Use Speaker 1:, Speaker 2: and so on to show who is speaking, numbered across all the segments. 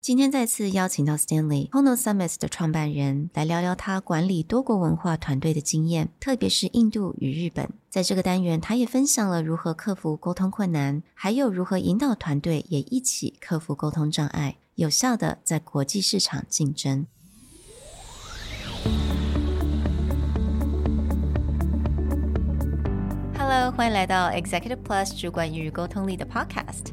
Speaker 1: 今天再次邀请到 Stanley Hono Summits 的创办人来聊聊他管理多国文化团队的经验，特别是印度与日本。在这个单元，他也分享了如何克服沟通困难，还有如何引导团队也一起克服沟通障碍，有效的在国际市场竞争。Hello，欢迎来到 Executive Plus 主管与沟通力的 Podcast。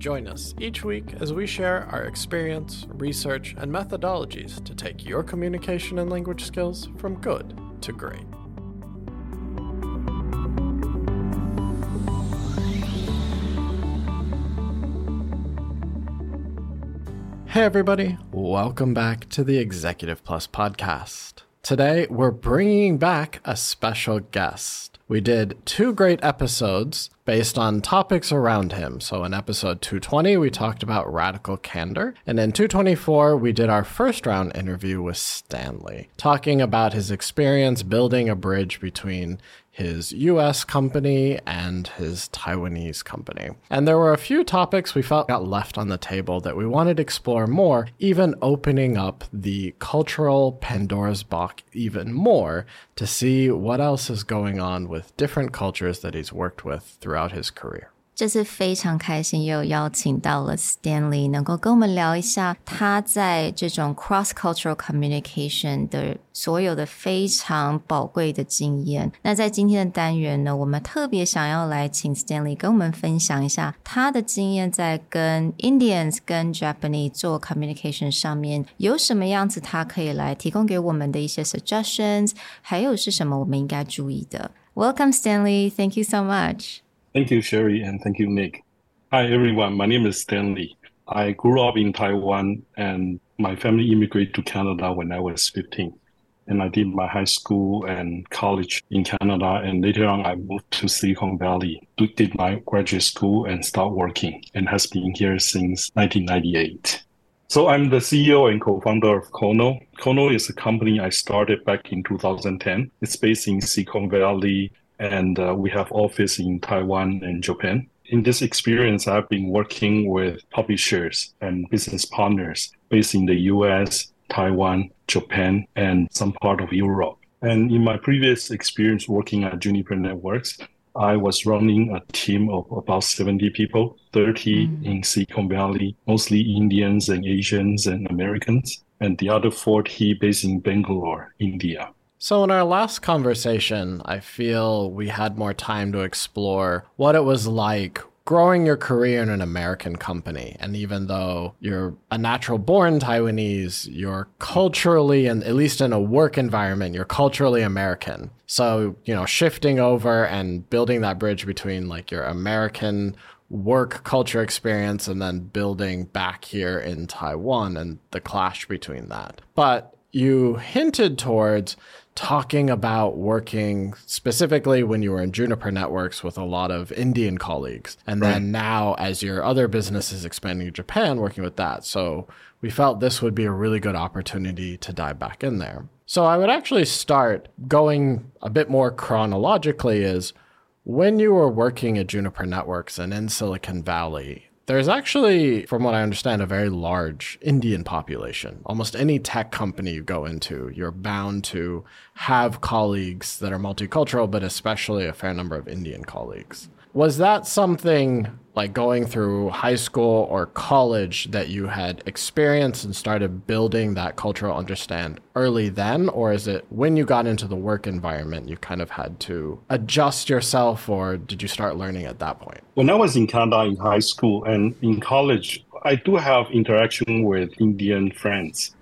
Speaker 2: Join us each week as we share our experience, research, and methodologies to take your communication and language skills from good to great. Hey, everybody, welcome back to the Executive Plus podcast. Today, we're bringing back a special guest. We did two great episodes based on topics around him. So in episode 220, we talked about radical candor. And in 224, we did our first round interview with Stanley, talking about his experience building a bridge between his US company and his Taiwanese company. And there were a few topics we felt got left on the table that we wanted to explore more, even opening up the cultural Pandora's box even more to see what else is going on with different cultures that he's worked with throughout his career.
Speaker 1: 这次非常开心，又邀请到了 Stanley，能够跟我们聊一下他在这种 cross cultural communication 的所有的非常宝贵的经验。那在今天的单元呢，我们特别想要来请 Stanley 跟我们分享一下他的经验，在跟 Indians、跟 Japanese 做 communication 上面有什么样子，他可以来提供给我们的一些 suggestions，还有是什么我们应该注意的。 Welcome, Stanley. Thank you so much.
Speaker 3: Thank you, Sherry, and thank you, Nick. Hi, everyone. My name is Stanley. I grew up in Taiwan, and my family immigrated to Canada when I was 15. And I did my high school and college in Canada, and later on, I moved to Silicon Valley, to did my graduate school, and start working, and has been here since 1998. So I'm the CEO and co-founder of Kono. Kono is a company I started back in 2010. It's based in Silicon Valley, and uh, we have office in Taiwan and Japan. In this experience, I've been working with publishers and business partners based in the US, Taiwan, Japan, and some part of Europe. And in my previous experience working at Juniper Networks, I was running a team of about 70 people, 30 mm. in Silicon Valley, mostly Indians and Asians and Americans, and the other 40 based in Bangalore, India.
Speaker 2: So, in our last conversation, I feel we had more time to explore what it was like growing your career in an American company. And even though you're a natural born Taiwanese, you're culturally, and at least in a work environment, you're culturally American. So, you know, shifting over and building that bridge between like your American work culture experience and then building back here in Taiwan and the clash between that. But you hinted towards talking about working specifically when you were in Juniper Networks with a lot of Indian colleagues. And right. then now, as your other business is expanding in Japan, working with that. So we felt this would be a really good opportunity to dive back in there. So I would actually start going a bit more chronologically is when you were working at Juniper Networks and in Silicon Valley, there's actually, from what I understand, a very large Indian population. Almost any tech company you go into, you're bound to have colleagues that are multicultural, but especially a fair number of Indian colleagues. Was that something like going through high school or college that you had experienced and started building that cultural understand early then? Or is it when you got into the work environment, you kind of had to adjust yourself, or did you start learning at that point?
Speaker 3: When I was in Canada in high school and in college, I do have interaction with Indian friends.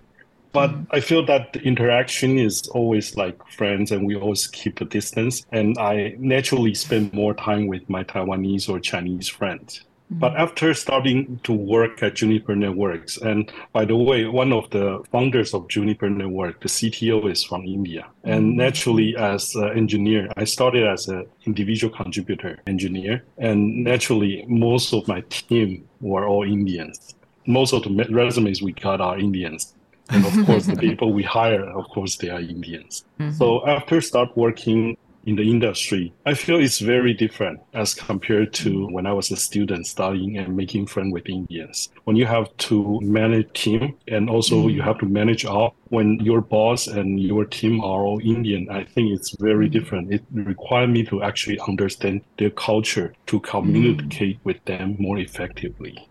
Speaker 3: But mm-hmm. I feel that the interaction is always like friends and we always keep a distance. And I naturally spend more time with my Taiwanese or Chinese friends. Mm-hmm. But after starting to work at Juniper Networks, and by the way, one of the founders of Juniper Network, the CTO is from India. And mm-hmm. naturally, as an engineer, I started as an individual contributor engineer. And naturally, most of my team were all Indians. Most of the resumes we got are Indians. And of course, the people we hire, of course, they are Indians. Mm-hmm. So after start working in the industry, I feel it's very different as compared to mm-hmm. when I was a student studying and making friends with Indians. When you have to manage team and also mm-hmm. you have to manage up when your boss and your team are all Indian, I think it's very different. It requires me to actually understand their culture to communicate with them more effectively.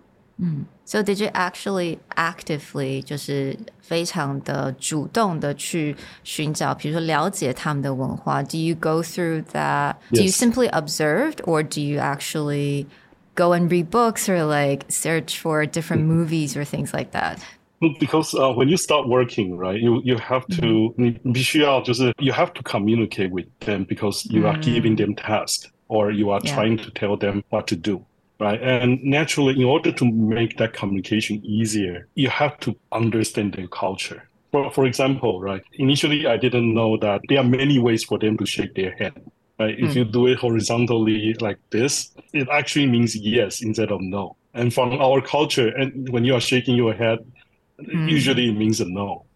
Speaker 1: So did you actually actively 就是非常的主动的去寻找，比如说了解他们的文化？Do you go through that? Do you
Speaker 3: Yes.
Speaker 1: simply observed, or do you actually go and read books or like search for different movies or things like that?
Speaker 3: Because uh, when you start working, right, you you have to 你必须要就是 you have to communicate with them because you are giving them tasks or you are
Speaker 1: Yeah.
Speaker 3: trying to tell them what to do, right? And naturally, in order to make that communication easier, you have to understand their culture. For for example, right, initially I didn't know that there are many ways for them to shake their hand. Right? If you hmm. do it horizontally like this, it actually means yes instead of no. And from our culture, and when you are shaking your head, hmm. usually it means a no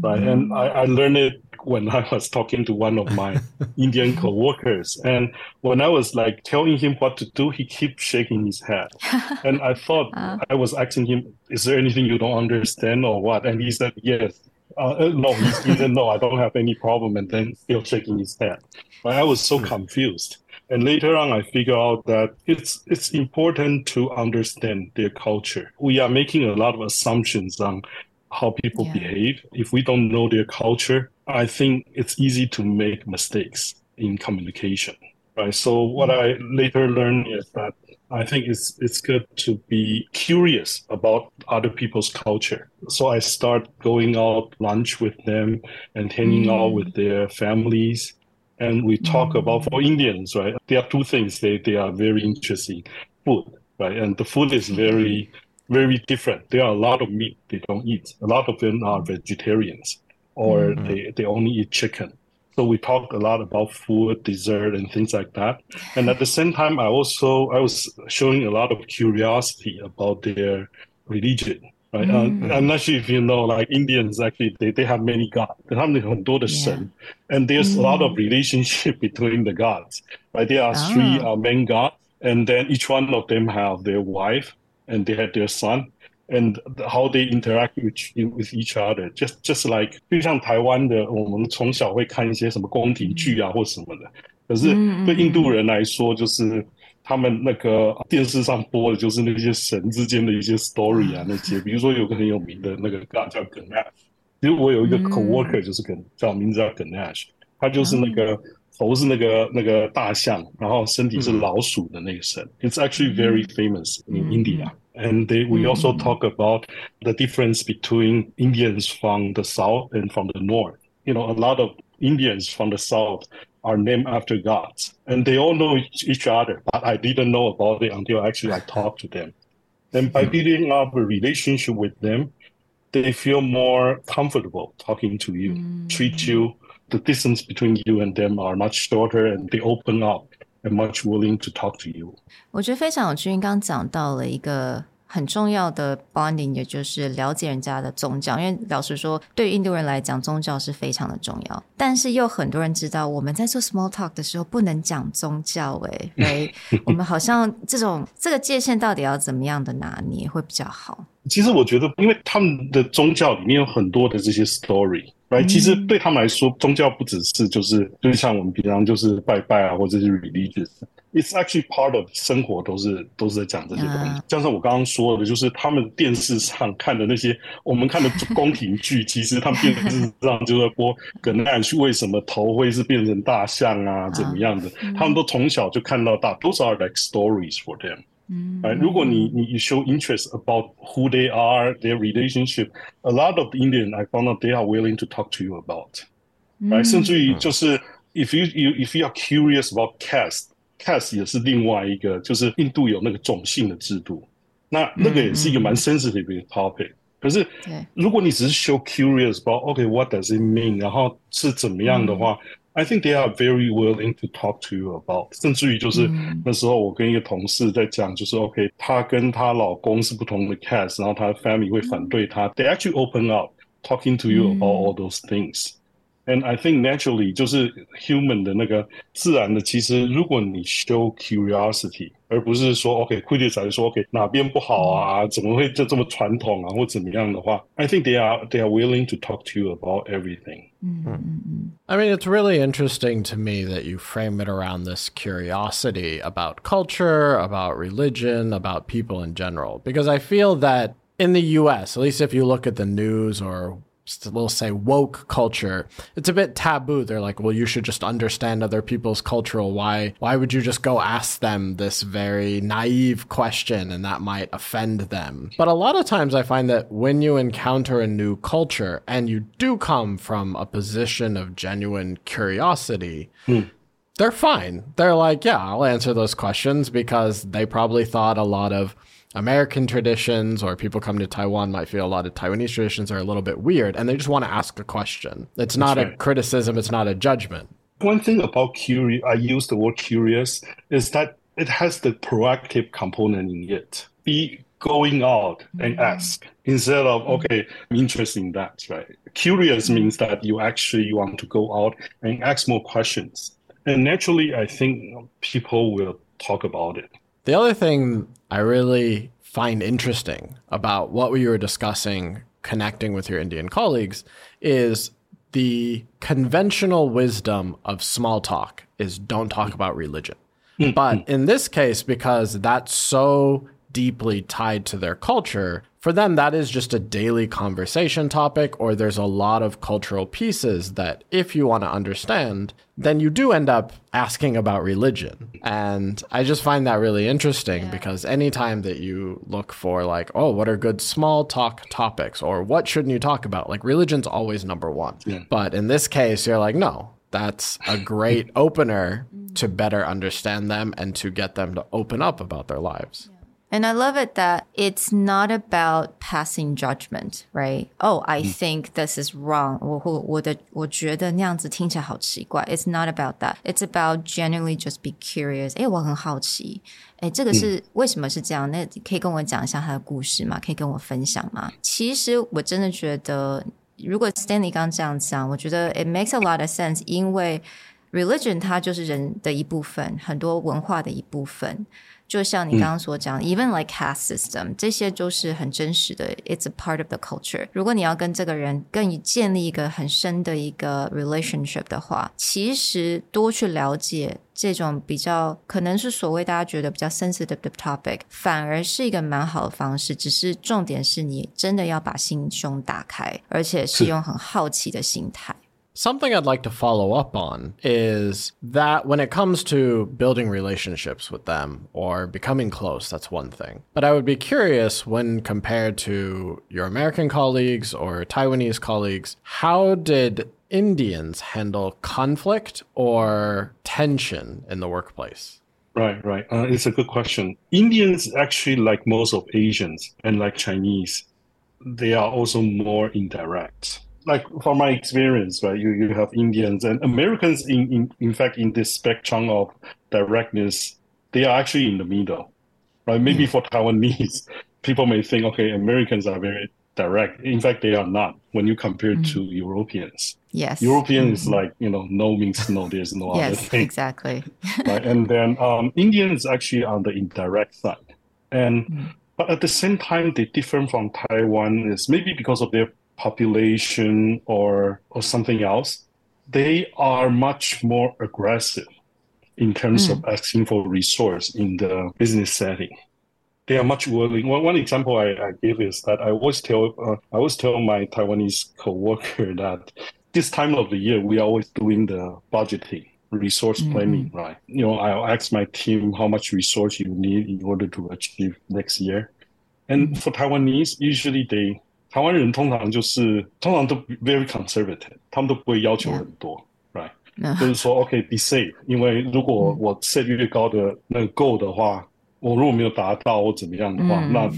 Speaker 3: right hmm. and I, I learned it when i was talking to one of my indian co-workers. And when i was like telling him what to do he kept shaking his head. And i thought i was asking him is there anything you don't understand or what? And he said yes. Uh, uh, no he, he said no i don't have any problem and then still shaking his head. But i was so confused. And later on, I figure out that it's it's important to understand their culture. We are making a lot of assumptions on how people
Speaker 1: Yeah.
Speaker 3: behave. If we don't know their culture, I think it's easy to make mistakes in communication. Right. So what I later learned is that I think it's it's good to be curious about other people's culture. So I start going out lunch with them and hanging out with mm. their families and we talk mm. about for Indians, right? There are two things they, they are very interesting. Food, right? And the food is very, very different. There are a lot of meat they don't eat. A lot of them are vegetarians or they, they only eat chicken. So we talk a lot about food, dessert, and things like that. And at the same time, I also I was showing a lot of curiosity about their religion. Right? Uh, I'm not sure if you know, like Indians actually they, they have many gods. 他们有很多的神 and there's a lot of relationship between the gods. Right? There are three uh, main gods, and then each one of them have their wife, and they have their son, And how they interact with with each other. Just just like 就像台湾的，我们从小会看一些什么宫廷剧啊或什么的，可是对印度人来说，就是。他们那个电视上播的就是那些神之间的一些 story 啊，那些，比如说有个很有名的那个 god 叫 Ganesh，其实我有一个 coworker 就是跟叫名字叫 Ganesh，他就是那个头是那个那个大象，然后身体是老鼠的那个神。It's actually very famous in India. And they, we mm-hmm. also talk about the difference between Indians from the south and from the north. You know, a lot of Indians from the south are named after gods, and they all know each, each other. But I didn't know about it until actually I talked to them. And by mm-hmm. building up a relationship with them, they feel more comfortable talking to you, treat mm. you. The distance between you and them are much shorter, and they open up and much willing to talk to you.
Speaker 1: 我觉得非常有趣，因为刚刚讲到了一个很重要的 bonding，也就是了解人家的宗教。因为老实说，对于印度人来讲，宗教是非常的重要。但是又很多人知道，我们在做 small talk 的时候不能讲宗教、欸，诶，我们好像这种这个界限到底要怎么样的拿捏会比较好？
Speaker 3: 其实我觉得，因为他们的宗教里面有很多的这些 story。right？、其实对他们来说，宗教不只是就是就是像我们平常就是拜拜啊，或者是 religious。It's actually part of 生活都是都是在讲这些东西。
Speaker 1: 嗯
Speaker 3: 加上我刚刚说的，就是他们电视上看的那些我们看的宫廷剧，其实他们电视上就在播 Ganesh 为什么头会是变成大象啊，怎么样的？他们都从小就看到大。Those are like stories for them.
Speaker 1: 嗯
Speaker 3: Right? 如果你你 you show interest about who they are, their relationship, a lot of the Indian I found out they are willing to talk to you about. Right? 甚至于就是 if you, you if you are curious about caste, caste 也是另外一个，就是印度有那个种姓的制度，那那个也是一个蛮 sensitive 的 topic。可是，如果你只是 show curious about OK what does it mean，然后是怎么样的话。 I think they are very willing to talk to you about，甚至于就是那时候我跟一个同事在讲，就是 OK，她跟她老公是不同的 caste，然后她的 family 会反对她。They actually open up talking to you about all those things。And I think naturally 就是 human 的那个自然的，其实如果你 show curiosity，而不是说 OK criticize 说 OK 哪边不好啊，怎么会就这么传统啊，或怎么样的话，I think they are they are willing to talk to you about everything.
Speaker 2: I mean, it's really interesting to me that you frame it around this curiosity about culture, about religion, about people in general, because I feel that in the US, at least if you look at the news or we'll say woke culture it's a bit taboo. They're like well you should just understand other people's cultural why why would you just go ask them this very naive question and that might offend them? But a lot of times i find that when you encounter a new culture and you do come from a position of genuine curiosity hmm. they're fine. They're like, yeah, I'll answer those questions because they probably thought a lot of American traditions or people come to Taiwan might feel a lot of Taiwanese traditions are a little bit weird and they just want to ask a question. It's not a criticism, it's not a judgment.
Speaker 3: One thing about curious, I use the word curious, is that it has the proactive component in it. Be going out and mm-hmm. ask instead of okay I'm interested in that right curious means that you actually want to go out and ask more questions and naturally i think people will talk about it
Speaker 2: the other thing I really find interesting about what we were discussing connecting with your Indian colleagues is the conventional wisdom of small talk is don't talk about religion. Hmm. but in this case, because that's so deeply tied to their culture, for them, that is just a daily conversation topic, or there's a lot of cultural pieces that, if you want to understand, then you do end up asking about religion. And I just find that really interesting yeah. because anytime that you look for, like, oh, what are good small talk topics, or what shouldn't you talk about, like, religion's always number one. Yeah. But in this case, you're like, no, that's a great opener mm. to better understand them and to get them to open up about their lives.
Speaker 1: And I love it that it's not about passing judgment, right? Oh, I mm. think this is wrong. It's not about that. It's about genuinely just be curious. 哎，我很好奇，哎，这个是为什么是这样？那可以跟我讲一下他的故事吗？可以跟我分享吗？其实我真的觉得，如果 Stanley 刚这样讲，我觉得 it makes a lot of sense，因为 religion 它就是人的一部分，很多文化的一部分。 就像你刚刚所讲、嗯、，even like caste system，这些就是很真实的，it's a part of the culture。如果你要跟这个人更建立一个很深的一个 relationship 的话，其实多去了解这种比较可能是所谓大家觉得比较 sensitive 的 topic，反而是一个蛮好的方式。只是重点是你真的要把心胸打开，而且是用很好奇的心态。
Speaker 2: Something I'd like to follow up on is that when it comes to building relationships with them or becoming close, that's one thing. But I would be curious when compared to your American colleagues or Taiwanese colleagues, how did Indians handle conflict or tension in the workplace?
Speaker 3: Right, right. Uh, it's a good question. Indians, actually, like most of Asians and like Chinese, they are also more indirect like from my experience, right? You you have Indians and Americans in in, in fact in this spectrum of directness, they are actually in the middle, right? Maybe mm. for Taiwanese, people may think, okay, Americans are very direct. In fact, they are not when you compare mm. to Europeans.
Speaker 1: Yes.
Speaker 3: European mm. is like, you know, no means no, there's no
Speaker 1: yes,
Speaker 3: other thing.
Speaker 1: Exactly.
Speaker 3: right. And then um, Indians actually on the indirect side. And mm. but at the same time, they differ from Taiwan is maybe because of their population or or something else, they are much more aggressive in terms mm. of asking for resource in the business setting. They are much willing. One, one example I, I give is that I always tell uh, I always tell my Taiwanese coworker that this time of the year we are always doing the budgeting resource mm-hmm. planning, right? You know, I'll ask my team how much resource you need in order to achieve next year. And mm-hmm. for Taiwanese, usually they 台湾人通常就是通常都 very conservative，他们都不会要求很多，right？就是说 OK be safe，因为如果我 set 越高的那个 goal 的话，我如果没有达到或怎么样的话，那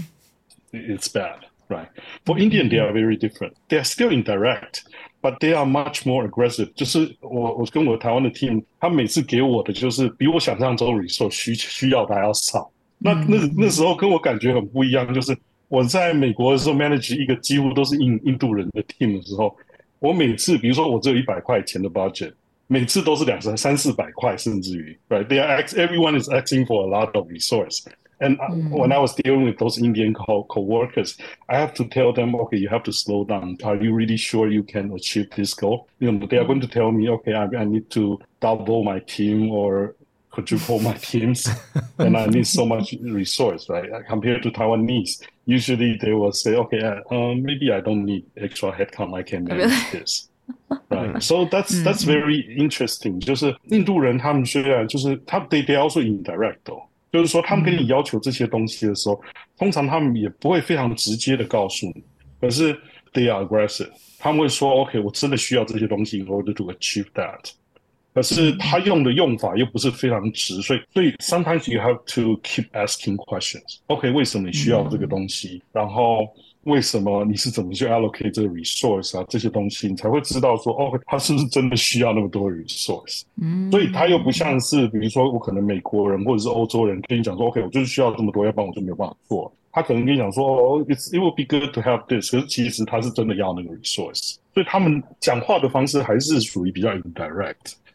Speaker 3: it's bad。right? For Indian, they are very different. They are still indirect, but they are much more aggressive. 就是我我跟我台湾的 team，他每次给我的就是比我想象中 resource 需需要的还要少。那那那时候跟我感觉很不一样，就是我在美国的时候 manage 一个几乎都是印印度人的 team 的时候，我每次比如说我只有一百块钱的 budget，每次都是两三三四百块，甚至于，right？They are everyone is asking for a lot of resource. And mm. when I was dealing with those Indian co- co-workers, I have to tell them, okay, you have to slow down. Are you really sure you can achieve this goal? You know, they are going to tell me, okay, I, I need to double my team or quadruple my teams, and I need so much resource, right? Compared to Taiwanese, usually they will say, okay, uh, maybe I don't need extra headcount. I can manage really? this. right. So that's that's very interesting. 就是印度人他们虽然就是他 they they also indirect 哦。就是说，他们跟你要求这些东西的时候，通常他们也不会非常直接的告诉你，可是 they are aggressive，他们会说，OK，我真的需要这些东西，in order to achieve that。 可是他用的用法又不是非常直，所以所以 sometimes you have to keep asking questions。OK，为什么你需要这个东西？然后。为什么你是怎么去 allocate 这个 resource 啊？这些东西你才会知道说，哦，他是不是真的需要那么多 resource？嗯，所以他又不像是，比如说我可能美国人或者是欧洲人跟你讲说，OK，我就是需要这么多，要不然我就没有办法做。他可能跟你讲说，哦，it's it will be good to have this，可是其实他是真的要那个 resource。所以他们讲话的方式还是属于比较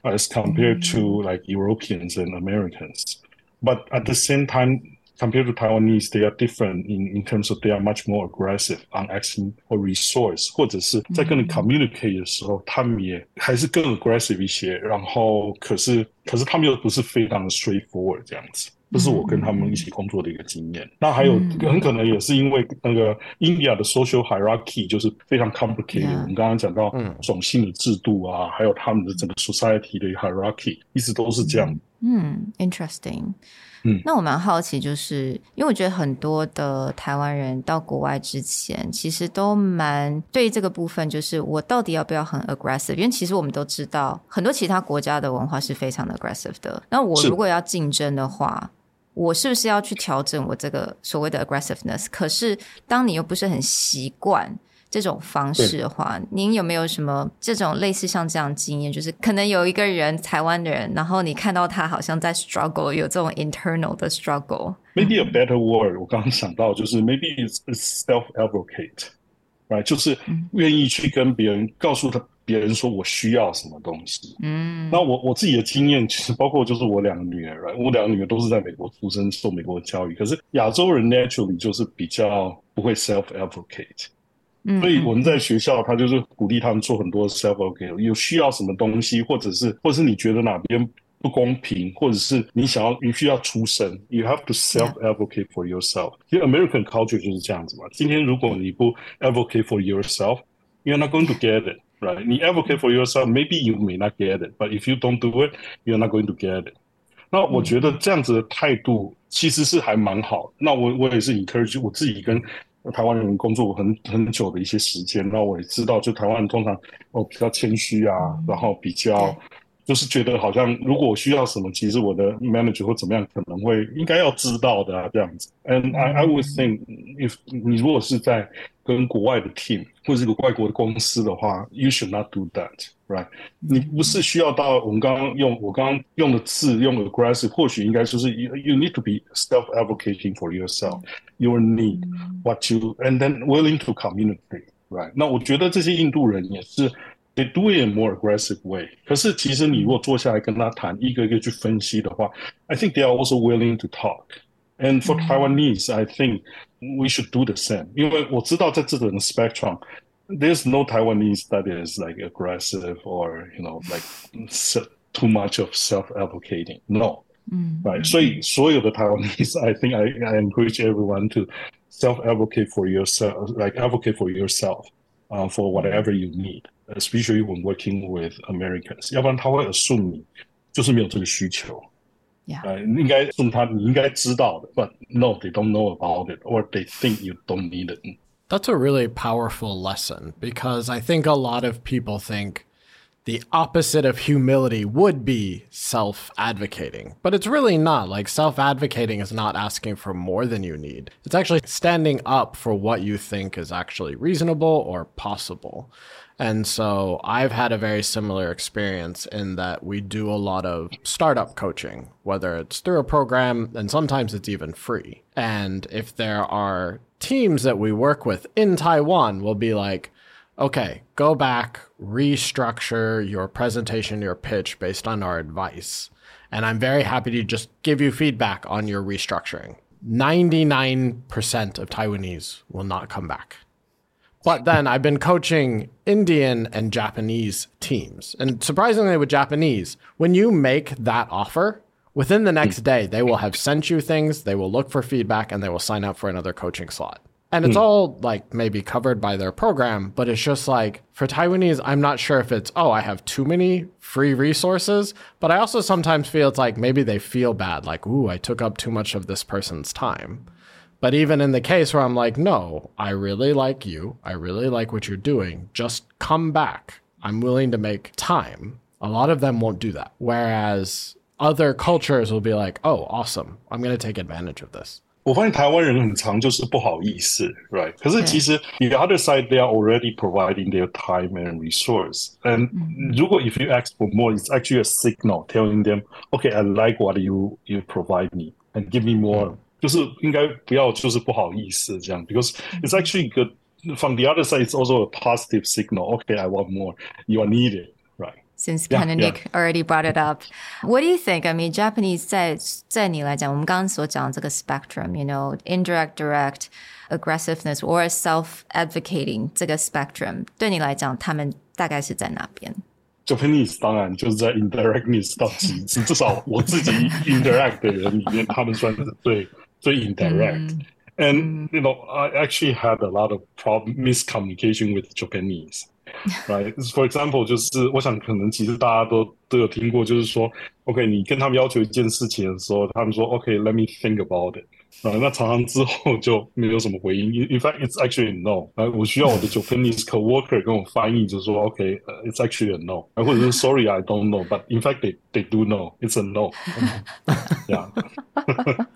Speaker 3: indirect，as compared to like Europeans and Americans。But at the same time, compared to Taiwanese, they are different in in terms of they are much more aggressive on asking for resource，或者是在跟你 communicate 的时候，他们也还是更 aggressive 一些。然后，可是可是他们又不是非常的 straightforward 这样子。 这是我跟他们一起工作的一个经验。那还有很可能也是因为那个 India 的 social hierarchy 就是非常 complicated。我们刚刚讲到种姓的制度啊，还有他们的整个 society 的 hierarchy，一直都是这样。
Speaker 1: 嗯，interesting。嗯，那我蛮好奇，就是因为我觉得很多的台湾人到国外之前，其实都蛮对这个部分，就是我到底要不要很 aggressive？因为其实我们都知道，很多其他国家的文化是非常的 aggressive 的。那我如果要竞争的话，我是不是要去调整我这个所谓的 aggressiveness？可是当你又不是很习惯。这种方式的话，您有没有什么这种类似像这样经验？就是可能有一个人，台湾的人，然后你看到他好像在 struggle，有这种 internal 的 struggle。
Speaker 3: Maybe a better word，我刚刚想到就是 maybe it's self advocate，right？就是愿意去跟别人告诉他别人说我需要什么东西。嗯，那我我自己的经验其实包括就是我两个女儿，我两个女儿都是在美国出生，受美国教育。可是亚洲人 naturally 就是比较不会 self advocate。所以我们在学校，他就是鼓励他们做很多 self advocate，有需要什么东西，或者是，或者是你觉得哪边不公平，或者是你想要，你需要出声，you have to self advocate for yourself。其实 American culture 就是这样子嘛。今天如果你不 advocate for yourself，you're not going to get it，right？你 advocate for yourself，maybe you may not get it，but if you don't do it，you're not going to get it。那我觉得这样子的态度其实是还蛮好。那我我也是 encourage 我自己跟。台湾人工作很很久的一些时间，那我也知道，就台湾人通常哦比较谦虚啊，然后比较就是觉得好像如果我需要什么，其实我的 manager 或怎么样可能会应该要知道的啊这样子。And I I would think if 你如果是在跟国外的 team 或者是个外国的公司的话，you should not do that，right？你不是需要到我们刚刚用我刚刚用的字用 aggressive，或许应该就是 you you need to be self advocating for yourself，your need，what you and then willing to communicate，right？那我觉得这些印度人也是 they do it in more aggressive way。可是其实你如果坐下来跟他谈，一个一个去分析的话，I think they are also willing to talk。And for Taiwanese, I think we should do the same. 因为我知道在这种 spectrum, there's no Taiwanese that is like aggressive or you know like too much of self-advocating. No, mm. right? 所以所有的 Taiwanese, I think I, I encourage everyone to self-advocate for yourself, like advocate for yourself, uh, for whatever you need, especially when working with Americans. 要不然他会 assume 你就是没有这个需求。
Speaker 1: yeah.
Speaker 3: Uh, but no, they don't know about it, or they think you don't need it.
Speaker 2: That's a really powerful lesson because I think a lot of people think the opposite of humility would be self advocating, but it's really not. Like, self advocating is not asking for more than you need, it's actually standing up for what you think is actually reasonable or possible. And so I've had a very similar experience in that we do a lot of startup coaching, whether it's through a program and sometimes it's even free. And if there are teams that we work with in Taiwan, we'll be like, okay, go back, restructure your presentation, your pitch based on our advice. And I'm very happy to just give you feedback on your restructuring. 99% of Taiwanese will not come back. But then I've been coaching Indian and Japanese teams. And surprisingly, with Japanese, when you make that offer, within the next hmm. day, they will have sent you things, they will look for feedback, and they will sign up for another coaching slot. And it's hmm. all like maybe covered by their program, but it's just like for Taiwanese, I'm not sure if it's, oh, I have too many free resources, but I also sometimes feel it's like maybe they feel bad, like, ooh, I took up too much of this person's time. But even in the case where I'm like, no, I really like you, I really like what you're doing, just come back. I'm willing to make time. A lot of them won't do that. Whereas other cultures will be like, oh, awesome, I'm going to take advantage of this.
Speaker 3: 我发现台湾人很常就是不好意思，right？可是其实 the other side they are already providing their time and resource. And 如果 if you ask for more, it's actually a signal telling them, okay, I like what you you provide me and give me more. 就是应该不要就是不好意思这样，because it's actually good. From the other side, it's also a positive signal. Okay, I want more. You are needed
Speaker 1: since yeah, kind of Nick yeah. already brought it up. What do you think? I mean, Japanese 在在你来讲，我们刚刚所讲这个 spectrum，you know, indirect, direct, aggressiveness or self-advocating 这个 spectrum，对你来讲，他们大概是在哪边？
Speaker 3: Japanese 当然就是在 indirectness 到极致，至少我自己 interact 的人里面，他们算是最最 indirect。And you know, I actually had a lot of problem miscommunication with Japanese. right? For example，就是我想可能其实大家都都有听过，就是说，OK，你跟他们要求一件事情的时候，他们说，OK，let、okay, me think about it。啊，那常常之后就没有什么回应。In fact, it's actually no。啊，我需要我的 Japanese coworker 跟我翻译，就是说，OK，it's、okay, actually a no。啊，或者是 Sorry, I don't know, but in fact they they do know. It's a no. yeah.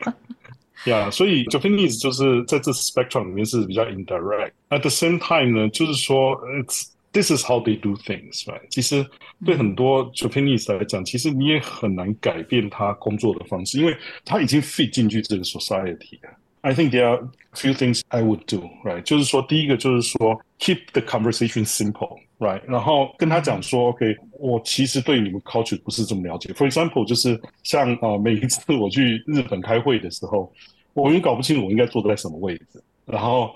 Speaker 3: Yeah，所以 Japanese 就是在这 spectrum 里面是比较 indirect。At the same time 呢，就是说，it's This is how they do things, right？其实对很多 Japanese 来讲，其实你也很难改变他工作的方式，因为他已经 fit 进去这个 society 了。I think there are few things I would do, right？就是说，第一个就是说，keep the conversation simple, right？然后跟他讲说，OK，我其实对你们 culture 不是这么了解。For example，就是像啊，每一次我去日本开会的时候，我永远搞不清楚我应该坐在什么位置。然后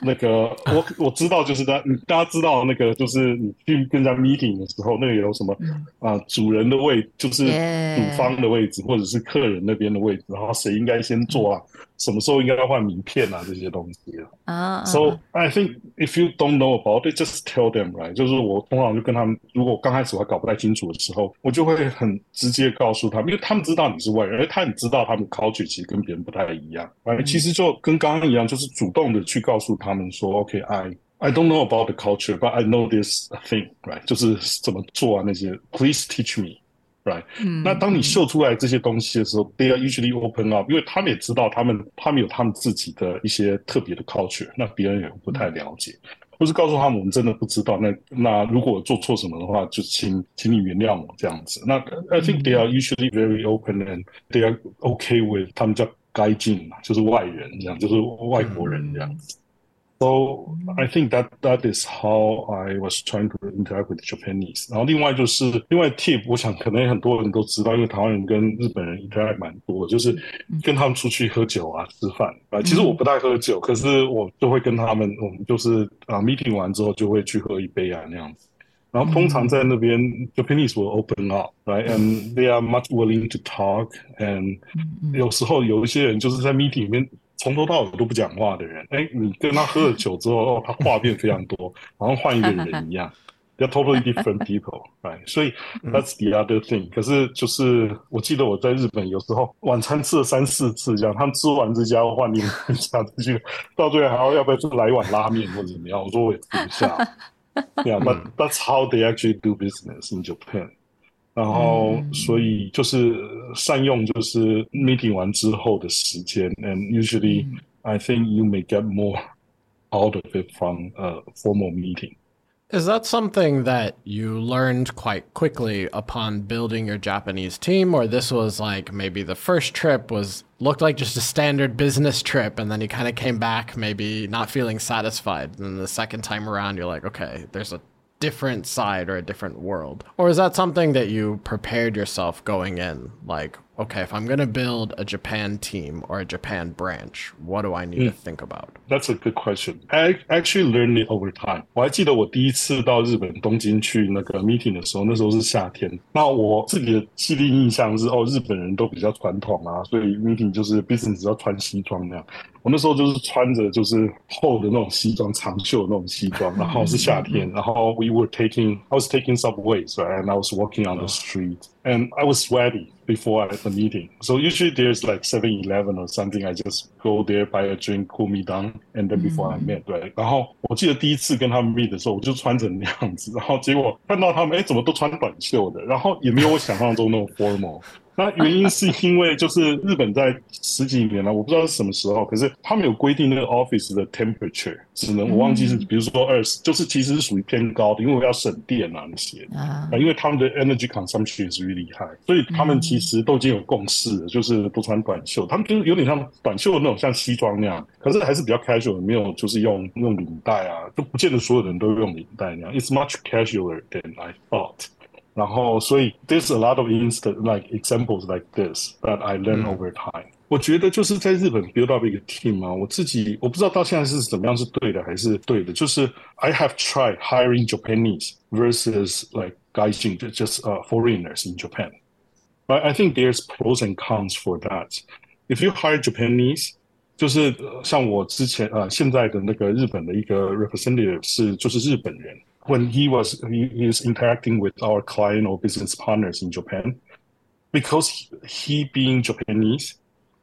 Speaker 3: 那个 我我知道就是大大家知道那个就是你去跟人家 meeting 的时候，那个有什么啊主人的位就是主方的位置，或者是客人那边的位置，然后谁应该先坐啊？什么时候应该要换名片啊？这些东西啊。So I think if you don't know about it, just tell them, right？就是我通常就跟他们，如果刚开始我还搞不太清楚的时候，我就会很直接告诉他们，因为他们知道你是外人，而他也知道他们 culture 其实跟别人不太一样。哎，其实就跟刚刚一样，就是主动的去告诉他们说，OK，I I don't know about the culture, but I know this thing, right？就是怎么做啊那些，Please teach me。right？、嗯、那当你秀出来这些东西的时候，they are usually open up，因为他们也知道他们他们有他们自己的一些特别的 culture，那别人也不太了解。或是告诉他们我们真的不知道，那那如果做错什么的话，就请请你原谅我这样子。那 I think they are usually very open and they are okay with 他们叫该进嘛，就是外人这样，就是外国人这样子。So I think that that is how I was trying to interact with Japanese。然后另外就是另外 tip，我想可能很多人都知道，因为台湾人跟日本人 interact 蛮多，就是跟他们出去喝酒啊、吃饭啊。其实我不太喝酒，可是我就会跟他们，我们就是啊 meeting 完之后就会去喝一杯啊那样子。然后通常在那边 Japanese will open up，right？And they are much willing to talk，and 有时候有一些人就是在 meeting 里面。 从头到尾都不讲话的人，哎，你跟他喝了酒之后，哦，他话变非常多，好像换一个人一样。They're totally different people, right？所以 that's the other thing。可是就是我记得我在日本有时候晚餐吃了三四次这样，他们吃完这家换另一家，这个到最后还要要不要就来一碗拉面或者怎么样？我说我也吃不下。yeah, but that's how they actually do business in Japan. 然后，所以就是善用就是 meeting 完之后的时间，and usually I think you may get more out of it from a formal meeting.
Speaker 2: Is that something that you learned quite quickly upon building your Japanese team, or this was like maybe the first trip was looked like just a standard business trip, and then you kind of came back maybe not feeling satisfied, and the second time around you're like, okay, there's a different side or a different world, or is that something that you prepared yourself going in, like okay, if I'm going to build a Japan team or a Japan branch, what do I need to think about?
Speaker 3: That's a good question. I actually learned it over time. 我还记得我第一次到日本东京去那个 meeting 的时候，那时候是夏天。那我自己的既定印象是，哦，日本人都比较传统啊，所以 meeting 就是 business 要穿西装那样。我那时候就是穿着就是厚的那种西装，长袖的那种西装，然后是夏天，然后 we were taking I was taking subways right and I was walking on the street and I was sweaty before the meeting. So usually there's like 7-Eleven or something. I just go there, buy a drink, cool me down, and then before I meet. 对，然后我记得第一次跟他们 meet 的时候，我就穿成那样子，然后结果看到他们，哎，怎么都穿短袖的，然后也没有我想象中那种 formal。 那原因是因为就是日本在十几年了，我不知道是什么时候，可是他们有规定那个 office 的 temperature 只能我忘记是，比如说二十，就是其实是属于偏高的，因为我要省电啊那些。啊，因为他们的 energy consumption 是 really high，所以他们其实都已经有共识了，就是不穿短袖，他们就是有点像短袖的那种像西装那样，可是还是比较 casual，没有就是用用领带啊，就不见得所有人都用领带那样，it's much casualer than I thought。然后，所以 there's a lot of instant like examples like this that I learn over time。我觉得就是在日本 build up 一个 team 啊，我自己我不知道到现在是怎么样是对的还是对的。就是 I have tried hiring Japanese versus like guys just uh foreigners in Japan. But I think there's pros and cons for that. If you hire Japanese，就是像我之前呃现在的那个日本的一个 representative 是就是日本人。 when he was he, he was interacting with our client or business partners in Japan, because he being Japanese,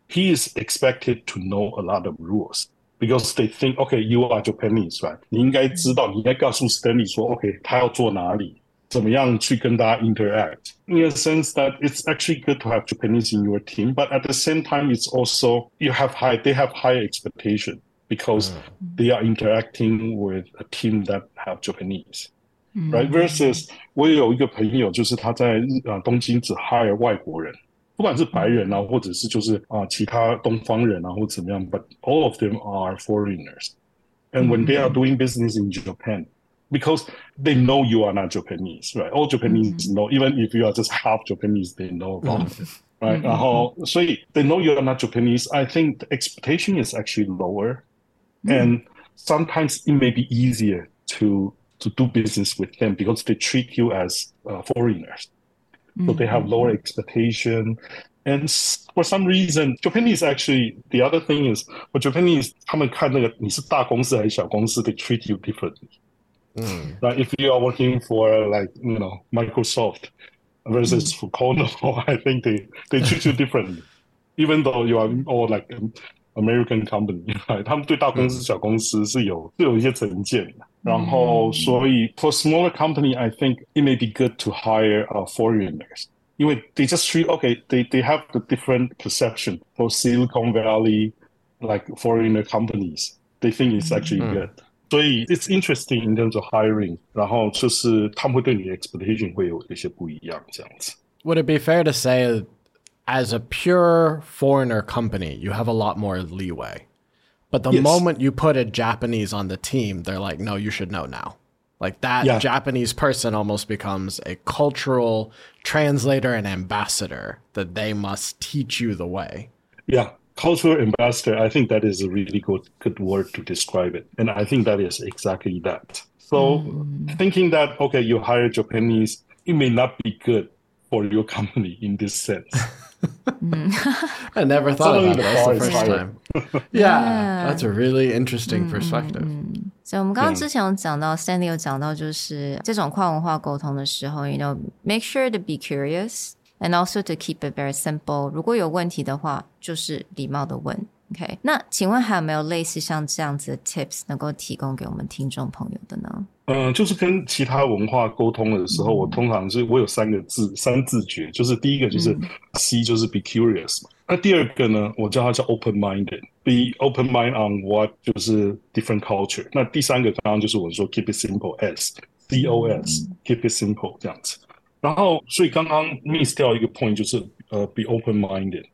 Speaker 3: he is expected to know a lot of rules because they think, okay, you are Japanese, right? 你应该知道，你应该告诉 Stanley 说，OK，他要做哪里，怎么样去跟大家 interact. In a sense that it's actually good to have Japanese in your team, but at the same time, it's also you have high they have high expectation because mm. they are interacting with a team that have Japanese. Mm. Right versus 我也有一个朋友，就是他在呃东京只 hire 外国人，不管是白人啊，或者是就是啊其他东方人啊，或怎么样，but all of them are foreigners. And when they are doing business in Japan, because they know you are not Japanese, right? All Japanese know, even if you are just half Japanese, they know about it right? 然后，所以 they know you are not Japanese. I think the expectation is actually lower Mm. And sometimes it may be easier to to do business with them because they treat you as uh, foreigners. So they have lower mm-hmm. expectation. And for some reason, Japanese actually the other thing is, for Japanese 他们看那个你是大公司还是小公司，they treat you differently. Mm. Like if you are working for like you know Microsoft versus mm. for Kono, I think they they treat you differently, even though you are all like American company，他们对大公司、小公司是有是有一些成见的。然后，所以 for smaller company, I think it may be good to hire uh, foreigners. 因为 they just treat okay, they they have the different perception for Silicon Valley, like foreigner companies. They think it's actually good. 所以 it's interesting in terms of hiring. 然后就是他们会对你的 expectation 会有一些不一样这样子。
Speaker 2: Would it be fair to say as a pure foreigner company, you have a lot more leeway. But the yes. moment you put a Japanese on the team, they're like, no, you should know now. Like that yeah. Japanese person almost becomes a cultural translator and ambassador that they must teach you the way.
Speaker 3: Yeah. Cultural ambassador, I think that is a really good good word to describe it. And I think that is exactly that. So mm. thinking that okay, you hire Japanese, it may not be good for your company in this sense.
Speaker 2: I never thought about it. That's the first time. yeah, that's a really interesting perspective.
Speaker 1: 所以，我们刚刚之前有讲到，Stanley 有讲到，就是这种跨文化沟通的时候，you know, make sure to be curious and also to keep it very simple. 如果有问题的话，就是礼貌的问。 OK，那请问还有没有类似像这样子的 tips 能够提供给我们听众朋友的呢？
Speaker 3: 嗯，就是跟其他文化沟通的时候，我通常是我有三个字，三字诀，就是第一个就是 C，就是 be curious 嘛。那第二个呢，我叫它叫 open minded，be open mind on what 就是 different culture。那第三个刚刚就是我说 keep it simple，S，C O S，keep it simple 这样子。然后，所以刚刚 miss 掉一个 point，就是呃，be open minded。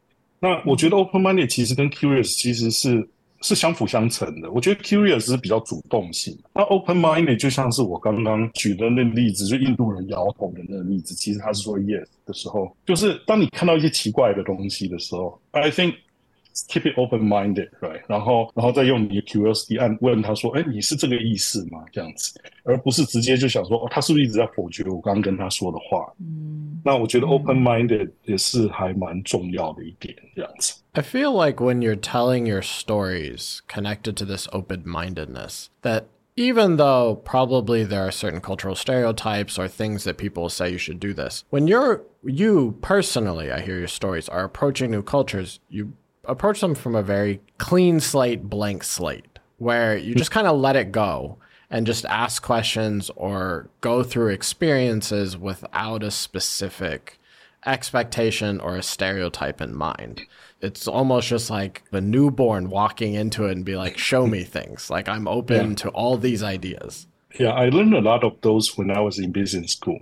Speaker 3: 那我觉得 open minded 其实跟 curious 其实是是相辅相成的。我觉得 curious 是比较主动性，那 open minded 就像是我刚刚举的那例子，就印度人摇头的那个例子，其实他是说 yes 的时候，就是当你看到一些奇怪的东西的时候，I think。keep it open minded, right？然后，然后再用你的 curiosity 按问他说：“哎，你是这个意思吗？”这样子，而不是直接就想说：“哦，他是不是一直在否决我刚刚跟他说的话？”嗯，那我觉得 open minded 也是还蛮重要的一点，这样子。
Speaker 2: I feel like when you're telling your stories connected to this open mindedness, that even though probably there are certain cultural stereotypes or things that people say you should do this, when you're you personally, I hear your stories, are approaching new cultures, you approach them from a very clean slate, blank slate, where you just kind of let it go and just ask questions or go through experiences without a specific expectation or a stereotype in mind. It's almost just like the newborn walking into it and be like, show me things. Like I'm open yeah. to all these ideas.
Speaker 3: Yeah, I learned a lot of those when I was in business school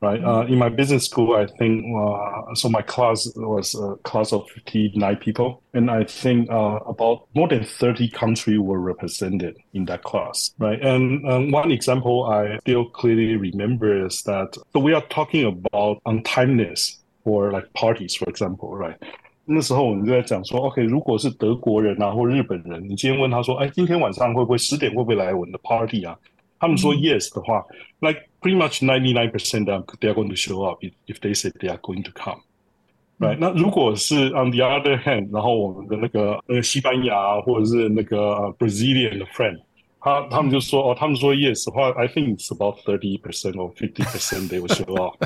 Speaker 3: right? Uh, in my business school, I think uh, so. My class was a class of fifty nine people, and I think uh, about more than thirty countries were represented in that class, right? And um, one example I still clearly remember is that so we are talking about untimeliness for like parties, for example, right? 那时候我们就在讲说，OK，如果是德国人啊或日本人，你今天问他说，哎，今天晚上会不会十点会不会来我们的 party 啊？他们说 yes 的话，like pretty much ninety nine percent that they are going to show up if if they say they are going to come。Right，那如果是 on the other hand，然后我们的那个呃西班牙或者是那个 Brazilian 的 friend，他他们就说哦，他们说 yes 的话，I think it's about thirty percent or fifty percent they will show up。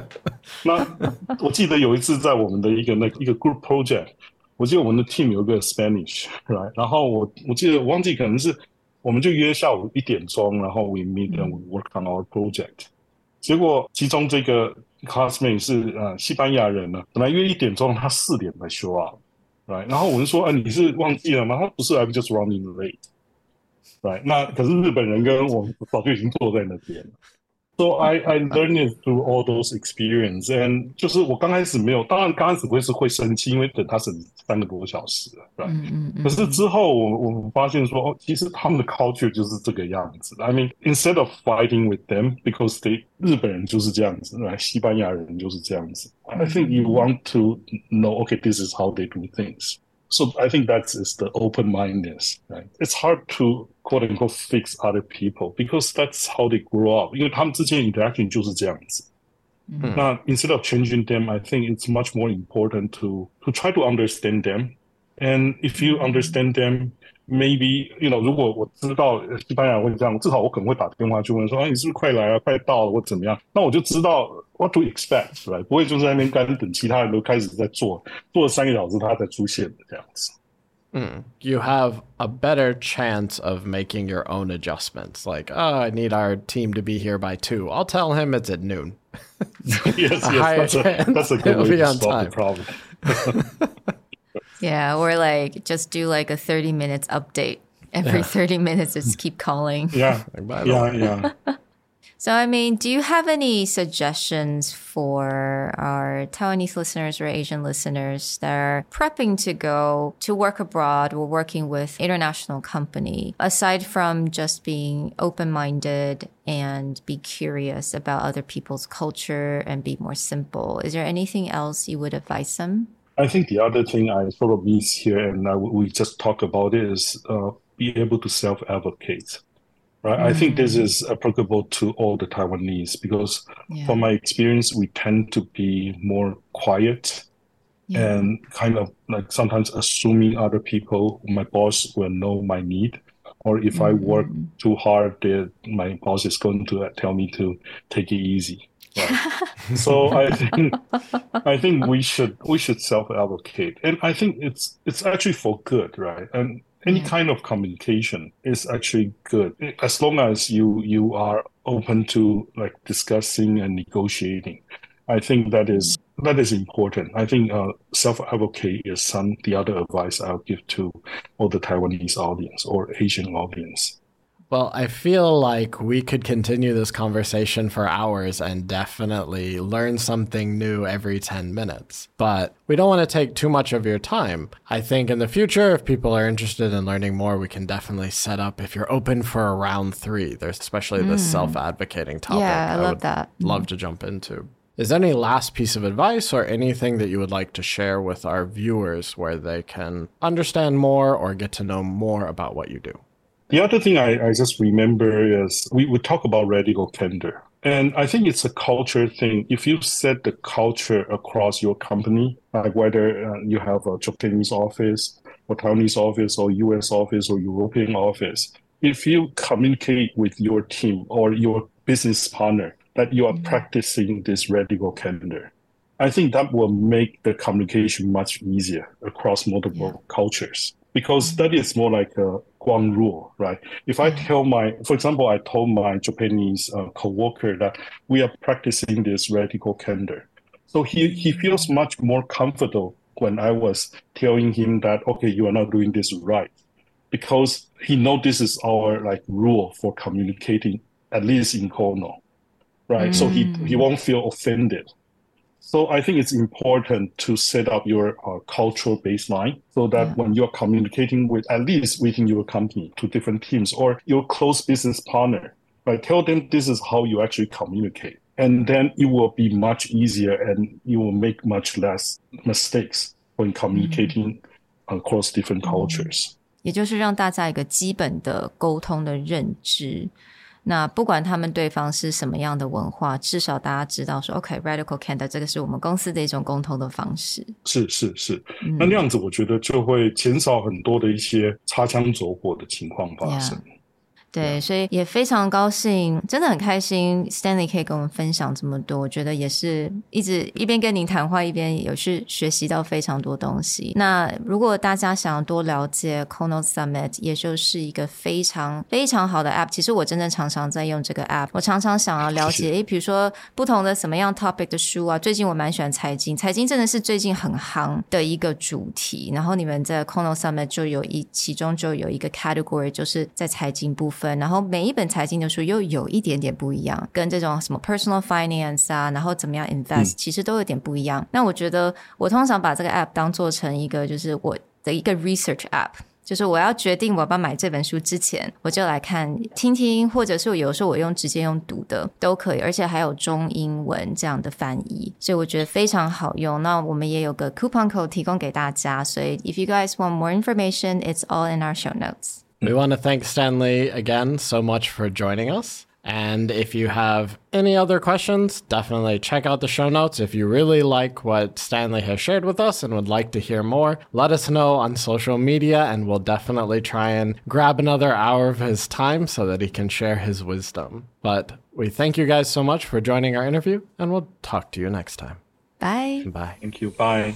Speaker 3: 那我记得有一次在我们的一个那一个 group project，我记得我们的 team 有个 Spanish，right，然后我我记得我忘记可能是我们就约下午一点钟，然后 we meet and we work on our project。 结果其中这个 classmate 是呃西班牙人呢，本来约一点钟，他四点才 show up。对然后我们说，哎，你是忘记了吗？他不是，I'm just running late，对那可是日本人跟我早就已经坐在那边了。So I I learned it through all those experience, and 就是我刚开始没有，当然刚开始会是会生气，因为等他省三个多小时了，对吧？嗯嗯可是之后我我发现说，哦，其实他们的 culture 就是这个样子。I mean, instead of fighting with them because they 日本人就是这样子，来西班牙人就是这样子。I think you want to know, okay, this is how they do things. So I think that is the open mindedness. Right? It's hard to quote unquote fix other people because that's how they grow up. 因为他们之间 interaction 就是这样子。嗯、那 instead of changing them, I think it's much more important to to try to understand them. And if you understand them, maybe you know，如果我知道西班牙会这样，至少我可能会打电话去问说，啊，你是不是快来啊，快到了，或怎么样？那我就知道 what to expect，对，不会就在那边干等其他人都开始在做，做了三个小时他才出现的这样子。
Speaker 2: Mm. You have a better chance of making your own adjustments. Like, oh, I need our team to be here by two. I'll tell him it's at noon.
Speaker 3: yes, yes, that's a, that's a good way to solve the problem.
Speaker 1: Yeah, or like just do like a 30 minutes update. Every yeah. 30 minutes, just keep calling.
Speaker 3: Yeah, yeah, yeah.
Speaker 1: So, I mean, do you have any suggestions for our Taiwanese listeners or Asian listeners that are prepping to go to work abroad or working with international company, aside from just being open-minded and be curious about other people's culture and be more simple? Is there anything else you would advise them?
Speaker 3: I think the other thing I sort of miss here, and I, we just talk about it, is uh, be able to self advocate. Right. Mm. I think this mm. is applicable to all the Taiwanese because, yeah. from my experience, we tend to be more quiet yeah. and kind of like sometimes assuming other people, my boss will know my need. Or if mm. I work mm. too hard, my boss is going to tell me to take it easy. Right? so I think I think we should we should self-advocate, and I think it's it's actually for good, right? And any kind of communication is actually good as long as you you are open to like discussing and negotiating. I think that is that is important. I think uh, self-advocate is some the other advice I'll give to all the Taiwanese audience or Asian audience.
Speaker 2: Well, I feel like we could continue this conversation for hours and definitely learn something new every 10 minutes. But we don't want to take too much of your time. I think in the future, if people are interested in learning more, we can definitely set up if you're open for a round three. There's especially mm. this self advocating topic.
Speaker 1: Yeah, I, I love that.
Speaker 2: Love to jump into. Is there any last piece of advice or anything that you would like to share with our viewers where they can understand more or get to know more about what you do?
Speaker 3: The other thing I, I just remember is we would talk about radical candor. And I think it's a culture thing. If you set the culture across your company, like whether uh, you have a Japanese office or Taiwanese office or US office or European office, if you communicate with your team or your business partner that you are mm-hmm. practicing this radical candor, I think that will make the communication much easier across multiple yeah. cultures because that is more like a ground rule, right? If I tell my, for example, I told my Japanese uh, coworker that we are practicing this radical candor, so he he feels much more comfortable when I was telling him that okay, you are not doing this right, because he know this is our like rule for communicating at least in Kono, right? Mm. So he he won't feel offended. So I think it's important to set up your uh, cultural baseline so that yeah. when you're communicating with at least within your company to different teams or your close business partner, right? Tell them this is how you actually communicate. And then it will be much easier and you will make much less mistakes when communicating mm-hmm. across different cultures.
Speaker 1: 也就是让大家一个基本的沟通的认知。 那不管他们对方是什么样的文化，至少大家知道说，OK，radical candor 这个是我们公司的一种沟通的方式。
Speaker 3: 是是是，那那样子我觉得就会减少很多的一些擦枪走火的情况发生。
Speaker 1: 对，所以也非常高兴，真的很开心，Stanley 可以跟我们分享这么多。我觉得也是一直一边跟您谈话，一边有去学习到非常多东西。那如果大家想要多了解 Kono Summit，也就是一个非常非常好的 App。其实我真的常常在用这个 App，我常常想要了解，诶，比如说不同的什么样 topic 的书啊。最近我蛮喜欢财经，财经真的是最近很夯的一个主题。然后你们在 c o n o Summit 就有一其中就有一个 category，就是在财经部分。分，然后每一本财经的书又有一点点不一样，跟这种什么 personal finance 啊，然后怎么样 invest，其实都有点不一样。那我觉得我通常把这个 app 当做成一个就是我的一个 research app，就是我要决定我要不要买这本书之前，我就来看听听，或者是有时候我用直接用读的都可以，而且还有中英文这样的翻译，所以我觉得非常好用。那我们也有个 coupon code 提供给大家，所以 if you guys want more information, it's all in our show notes.
Speaker 2: We hmm. want to thank Stanley again so much for joining us. And if you have any other questions, definitely check out the show notes. If you really like what Stanley has shared with us and would like to hear more, let us know on social media and we'll definitely try and grab another hour of his time so that he can share his wisdom. But we thank you guys so much for joining our interview and we'll talk to you next time.
Speaker 1: Bye.
Speaker 2: Bye.
Speaker 3: Thank you. Bye.